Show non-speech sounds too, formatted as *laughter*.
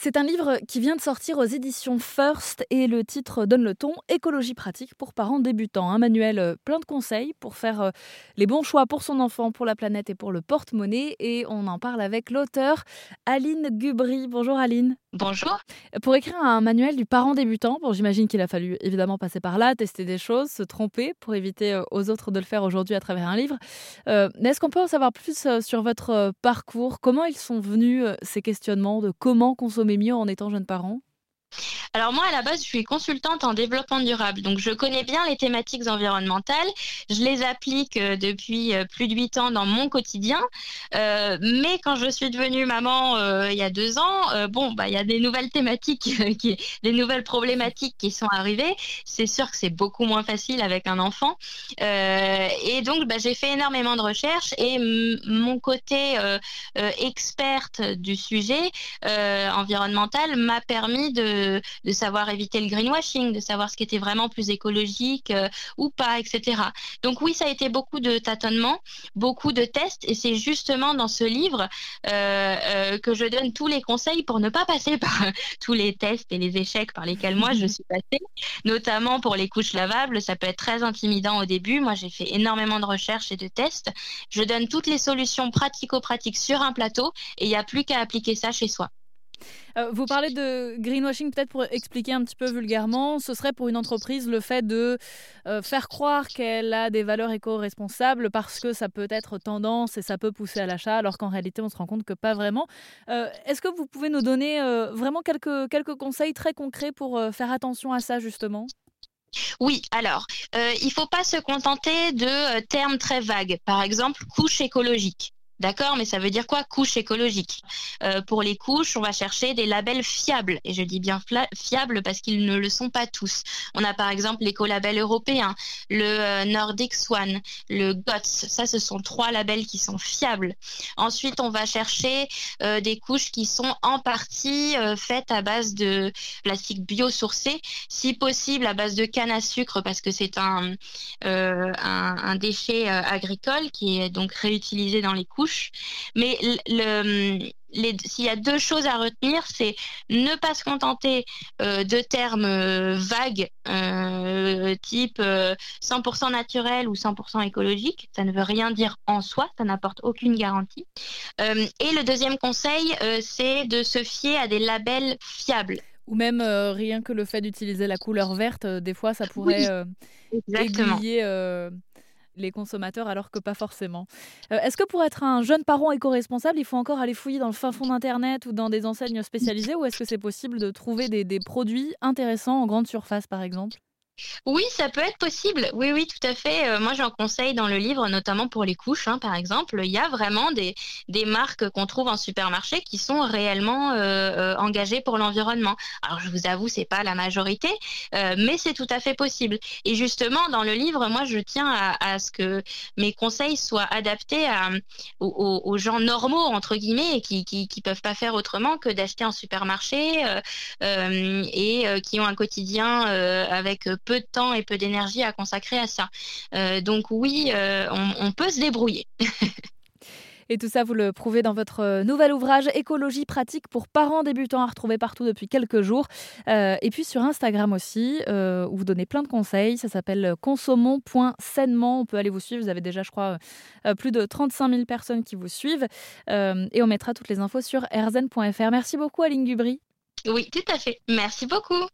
C'est un livre qui vient de sortir aux éditions First et le titre donne le ton Écologie pratique pour parents débutants. Un manuel euh, plein de conseils pour faire euh, les bons choix pour son enfant, pour la planète et pour le porte-monnaie. Et on en parle avec l'auteur Aline Gubry. Bonjour Aline. Bonjour. Pour écrire un manuel du parent débutant, bon, j'imagine qu'il a fallu évidemment passer par là, tester des choses, se tromper pour éviter euh, aux autres de le faire aujourd'hui à travers un livre. Est-ce qu'on peut en savoir plus sur votre parcours? Comment ils sont venus ces questionnements de comment consommer mieux en étant jeune parent alors moi, à la base, je suis consultante en développement durable, donc je connais bien les thématiques environnementales. Je les applique euh, depuis euh, plus de huit ans dans mon quotidien. Euh, mais quand je suis devenue maman il y a deux ans, bon, bah il y a des nouvelles thématiques, *laughs* des nouvelles problématiques qui sont arrivées. C'est sûr que c'est beaucoup moins facile avec un enfant. et donc, bah, j'ai fait énormément de recherches et mon côté experte du sujet environnemental m'a permis de de savoir éviter le greenwashing, de savoir ce qui était vraiment plus écologique euh, ou pas, etc. Donc oui, ça a été beaucoup de tâtonnements, beaucoup de tests, et c'est justement dans ce livre euh, euh, que je donne tous les conseils pour ne pas passer *laughs* par tous les tests et les échecs par lesquels moi je suis passée, notamment pour les couches lavables. Ça peut être très intimidant au début. Moi, j'ai fait énormément de recherches et de tests. Je donne toutes les solutions pratico-pratiques sur un plateau et il n'y a plus qu'à appliquer ça chez soi. Euh, vous parlez de greenwashing, peut-être pour expliquer un petit peu vulgairement, ce serait pour une entreprise le fait de euh, faire croire qu'elle a des valeurs éco-responsables parce que ça peut être tendance et ça peut pousser à l'achat, alors qu'en réalité on se rend compte que pas vraiment. Euh, est-ce que vous pouvez nous donner vraiment quelques, quelques conseils très concrets pour faire attention à ça justement? Oui, alors, il ne faut pas se contenter de termes très vagues. Par exemple, couche écologique. D'accord, mais ça veut dire quoi Couche écologique? Euh, pour les couches, on va chercher des labels fiables. Et je dis bien fiables parce qu'ils ne le sont pas tous. On a par exemple l'écolabel européen, le euh, Nordic Swan, le GOTS. Ça, ce sont trois labels qui sont fiables. Ensuite, on va chercher euh, des couches qui sont en partie faites à base de plastique biosourcé, si possible à base de canne à sucre parce que c'est un, un, un, déchet agricole qui est donc réutilisé dans les couches mais s'il y a deux choses à retenir, c'est ne pas se contenter euh, de termes euh, vagues, euh, type 100% naturel ou 100% écologique. Ça ne veut rien dire en soi, ça n'apporte aucune garantie. et le deuxième conseil, c'est de se fier à des labels fiables. Ou même rien que le fait d'utiliser la couleur verte, des fois, ça pourrait aiguiller les consommateurs alors que pas forcément. Euh, est-ce que pour être un jeune parent éco-responsable, il faut encore aller fouiller dans le fin fond d'Internet ou dans des enseignes spécialisées ou est-ce que c'est possible de trouver des produits intéressants en grande surface par exemple? Oui, ça peut être possible. Oui, oui, tout à fait. Euh, moi, j'en conseille dans le livre, notamment pour les couches, hein, par exemple. Il y a vraiment des, des marques qu'on trouve en supermarché qui sont réellement euh, euh, engagées pour l'environnement. Alors, je vous avoue, c'est pas la majorité, mais c'est tout à fait possible. Et justement, dans le livre, moi, je tiens à, ce que mes conseils soient adaptés aux, gens normaux, entre guillemets, et qui, qui, qui peuvent pas faire autrement que d'acheter en supermarché et qui ont un quotidien avec peu de temps et peu d'énergie à consacrer à ça. Euh, donc oui, euh, on, peut se débrouiller. *laughs* Et tout ça, vous le prouvez dans votre euh, nouvel ouvrage Écologie pratique pour parents débutants à retrouver partout depuis quelques jours. et puis sur Instagram aussi, où vous donnez plein de conseils. Ça s'appelle consommons.sainement. On peut aller vous suivre. Vous avez déjà, je crois, plus de 35 000 personnes qui vous suivent. et on mettra toutes les infos sur erzen.fr. Merci beaucoup, Aline Gubry. Oui, tout à fait. Merci beaucoup.